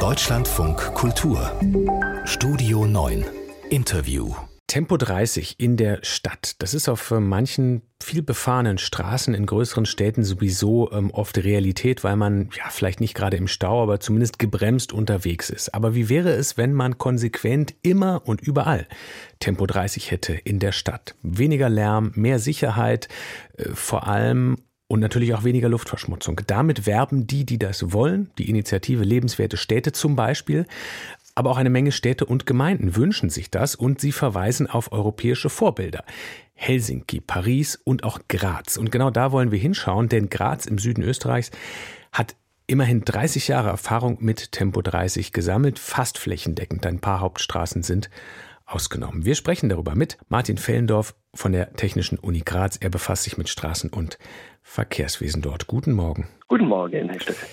Deutschlandfunk Kultur Studio 9 Interview Tempo 30 in der Stadt. Das ist auf äh, manchen viel befahrenen Straßen in größeren Städten sowieso ähm, oft Realität, weil man ja vielleicht nicht gerade im Stau, aber zumindest gebremst unterwegs ist. Aber wie wäre es, wenn man konsequent immer und überall Tempo 30 hätte in der Stadt? Weniger Lärm, mehr Sicherheit, äh, vor allem und natürlich auch weniger Luftverschmutzung. Damit werben die, die das wollen, die Initiative Lebenswerte Städte zum Beispiel, aber auch eine Menge Städte und Gemeinden wünschen sich das und sie verweisen auf europäische Vorbilder. Helsinki, Paris und auch Graz. Und genau da wollen wir hinschauen, denn Graz im Süden Österreichs hat immerhin 30 Jahre Erfahrung mit Tempo 30 gesammelt, fast flächendeckend. Ein paar Hauptstraßen sind ausgenommen. Wir sprechen darüber mit Martin Fellendorf von der Technischen Uni Graz. Er befasst sich mit Straßen und Verkehrswesen dort. Guten Morgen. Guten Morgen, Herr Stöckel.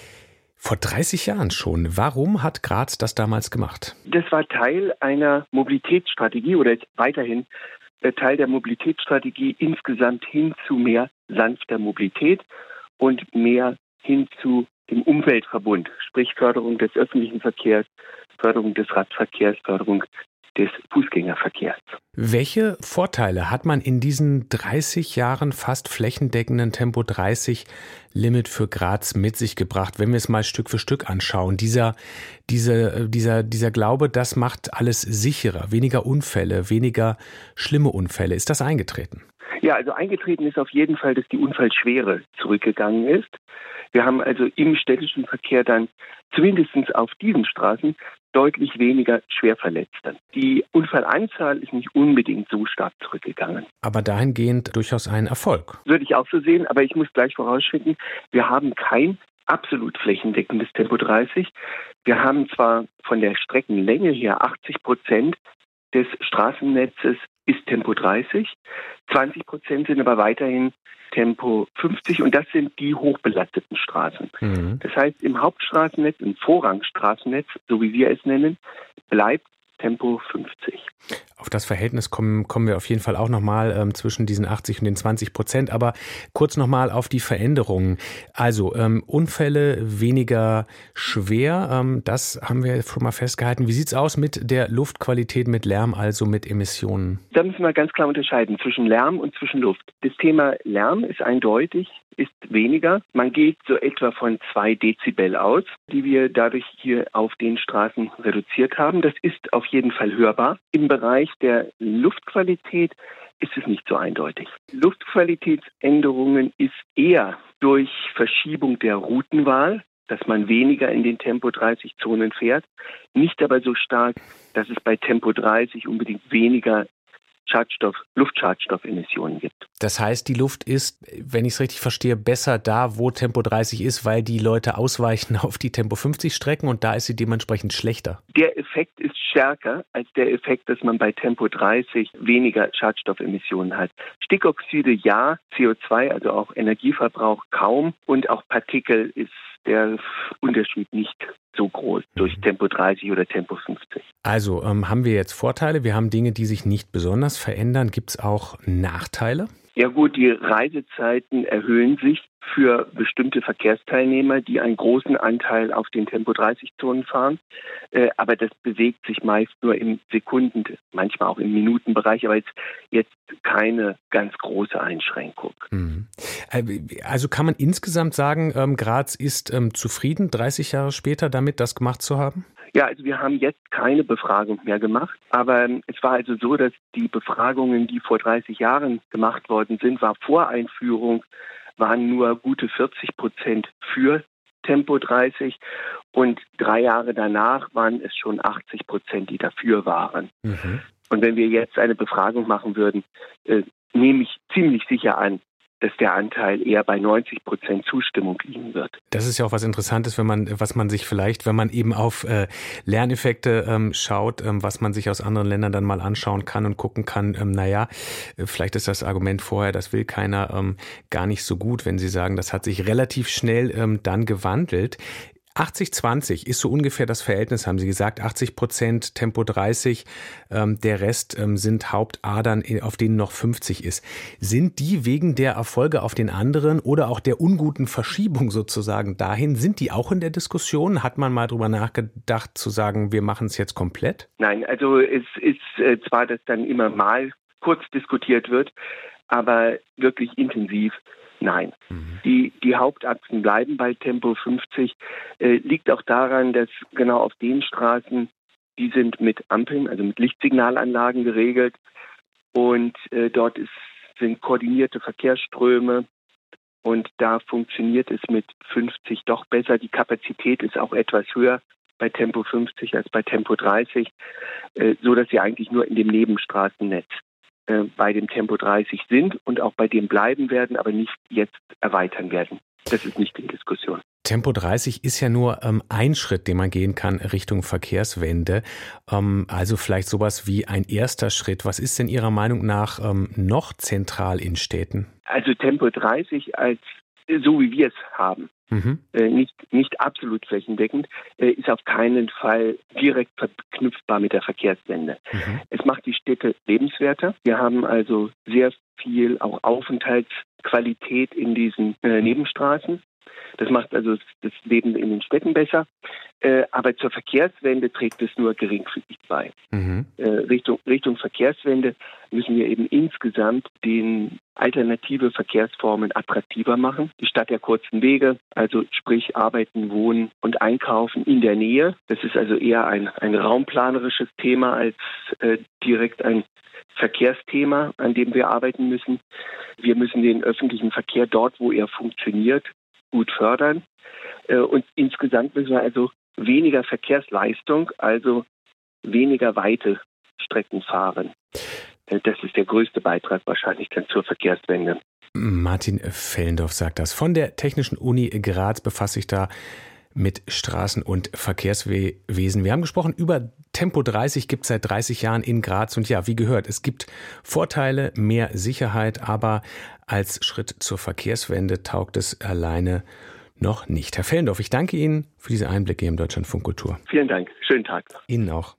Vor 30 Jahren schon. Warum hat Graz das damals gemacht? Das war Teil einer Mobilitätsstrategie oder weiterhin äh, Teil der Mobilitätsstrategie insgesamt hin zu mehr sanfter Mobilität und mehr hin zu dem Umweltverbund, sprich Förderung des öffentlichen Verkehrs, Förderung des Radverkehrs, Förderung des Fußgängerverkehrs. Welche Vorteile hat man in diesen 30 Jahren fast flächendeckenden Tempo 30 Limit für Graz mit sich gebracht, wenn wir es mal Stück für Stück anschauen? Dieser, diese, dieser, dieser Glaube, das macht alles sicherer, weniger Unfälle, weniger schlimme Unfälle. Ist das eingetreten? Ja, also eingetreten ist auf jeden Fall, dass die Unfallschwere zurückgegangen ist. Wir haben also im städtischen Verkehr dann zumindest auf diesen Straßen deutlich weniger Schwerverletzte. Die Unfallanzahl ist nicht unbedingt so stark zurückgegangen. Aber dahingehend durchaus ein Erfolg. Würde ich auch so sehen, aber ich muss gleich vorausschicken, wir haben kein absolut flächendeckendes Tempo 30. Wir haben zwar von der Streckenlänge her 80 Prozent des Straßennetzes ist Tempo 30, 20 Prozent sind aber weiterhin Tempo 50 und das sind die hochbelasteten Straßen. Mhm. Das heißt, im Hauptstraßennetz, im Vorrangstraßennetz, so wie wir es nennen, bleibt Tempo 50. Auf das Verhältnis kommen, kommen wir auf jeden Fall auch nochmal ähm, zwischen diesen 80 und den 20 Prozent. Aber kurz nochmal auf die Veränderungen. Also ähm, Unfälle weniger schwer, ähm, das haben wir schon mal festgehalten. Wie sieht es aus mit der Luftqualität, mit Lärm, also mit Emissionen? Da müssen wir ganz klar unterscheiden zwischen Lärm und zwischen Luft. Das Thema Lärm ist eindeutig ist weniger. Man geht so etwa von zwei Dezibel aus, die wir dadurch hier auf den Straßen reduziert haben. Das ist auf jeden Fall hörbar. Im Bereich der Luftqualität ist es nicht so eindeutig. Luftqualitätsänderungen ist eher durch Verschiebung der Routenwahl, dass man weniger in den Tempo 30 Zonen fährt, nicht aber so stark, dass es bei Tempo 30 unbedingt weniger Schadstoff, Luftschadstoffemissionen gibt. Das heißt, die Luft ist, wenn ich es richtig verstehe, besser da, wo Tempo 30 ist, weil die Leute ausweichen auf die Tempo 50 Strecken und da ist sie dementsprechend schlechter. Der Effekt ist stärker als der Effekt, dass man bei Tempo 30 weniger Schadstoffemissionen hat. Stickoxide ja, CO2, also auch Energieverbrauch kaum und auch Partikel ist der Unterschied nicht so groß durch mhm. Tempo 30 oder Tempo 50. Also ähm, haben wir jetzt Vorteile, wir haben Dinge, die sich nicht besonders verändern. Gibt es auch Nachteile? Ja gut, die Reisezeiten erhöhen sich für bestimmte Verkehrsteilnehmer, die einen großen Anteil auf den Tempo-30-Zonen fahren. Äh, aber das bewegt sich meist nur im Sekunden, manchmal auch im Minutenbereich, aber jetzt, jetzt keine ganz große Einschränkung. Mhm. Äh, also kann man insgesamt sagen, ähm, Graz ist ähm, zufrieden, 30 Jahre später damit das gemacht zu haben? Ja, also wir haben jetzt keine Befragung mehr gemacht, aber ähm, es war also so, dass die Befragungen, die vor 30 Jahren gemacht worden sind, war vor Einführung waren nur gute 40 Prozent für Tempo 30 und drei Jahre danach waren es schon 80 Prozent, die dafür waren. Mhm. Und wenn wir jetzt eine Befragung machen würden, äh, nehme ich ziemlich sicher an, dass der Anteil eher bei 90 Prozent Zustimmung liegen wird. Das ist ja auch was Interessantes, wenn man, was man sich vielleicht, wenn man eben auf äh, Lerneffekte ähm, schaut, ähm, was man sich aus anderen Ländern dann mal anschauen kann und gucken kann, ähm, naja, äh, vielleicht ist das Argument vorher, das will keiner, ähm, gar nicht so gut, wenn Sie sagen, das hat sich relativ schnell ähm, dann gewandelt. 80-20 ist so ungefähr das Verhältnis, haben Sie gesagt. 80 Prozent Tempo 30, ähm, der Rest ähm, sind Hauptadern, auf denen noch 50 ist. Sind die wegen der Erfolge auf den anderen oder auch der unguten Verschiebung sozusagen dahin, sind die auch in der Diskussion? Hat man mal drüber nachgedacht zu sagen, wir machen es jetzt komplett? Nein, also es ist äh, zwar, dass dann immer mal kurz diskutiert wird, aber wirklich intensiv Nein. Mhm. Die, die Hauptachsen bleiben bei Tempo 50. Äh, liegt auch daran, dass genau auf den Straßen, die sind mit Ampeln, also mit Lichtsignalanlagen geregelt. Und äh, dort ist, sind koordinierte Verkehrsströme. Und da funktioniert es mit 50 doch besser. Die Kapazität ist auch etwas höher bei Tempo 50 als bei Tempo 30, äh, so dass sie eigentlich nur in dem Nebenstraßennetz äh, bei dem Tempo 30 sind und auch bei dem bleiben werden, aber nicht jetzt erweitern werden. Das ist nicht in Diskussion. Tempo 30 ist ja nur ähm, ein Schritt, den man gehen kann Richtung Verkehrswende. Ähm, also vielleicht sowas wie ein erster Schritt. Was ist denn Ihrer Meinung nach ähm, noch zentral in Städten? Also Tempo 30 als so wie wir es haben, mhm. äh, nicht, nicht absolut flächendeckend, äh, ist auf keinen Fall direkt verknüpfbar mit der Verkehrswende. Mhm. Es macht die Städte lebenswerter. Wir haben also sehr viel auch Aufenthaltsqualität in diesen äh, Nebenstraßen. Das macht also das Leben in den Städten besser. Äh, aber zur Verkehrswende trägt es nur geringfügig bei. Mhm. Äh, Richtung, Richtung Verkehrswende müssen wir eben insgesamt den alternative Verkehrsformen attraktiver machen. Die Stadt der kurzen Wege, also sprich Arbeiten, Wohnen und Einkaufen in der Nähe. Das ist also eher ein, ein raumplanerisches Thema als äh, direkt ein Verkehrsthema, an dem wir arbeiten müssen. Wir müssen den öffentlichen Verkehr dort, wo er funktioniert, gut fördern. Äh, und insgesamt müssen wir also weniger Verkehrsleistung, also weniger weite Strecken fahren. Äh, das ist der größte Beitrag wahrscheinlich dann zur Verkehrswende. Martin Fellendorf sagt das. Von der Technischen Uni Graz befasst sich da mit Straßen- und Verkehrswesen. Wir haben gesprochen über Tempo 30 gibt es seit 30 Jahren in Graz und ja, wie gehört, es gibt Vorteile, mehr Sicherheit, aber als Schritt zur Verkehrswende taugt es alleine noch nicht. Herr Fellendorf, ich danke Ihnen für diese Einblicke hier im Deutschlandfunk Kultur. Vielen Dank. Schönen Tag. Ihnen auch.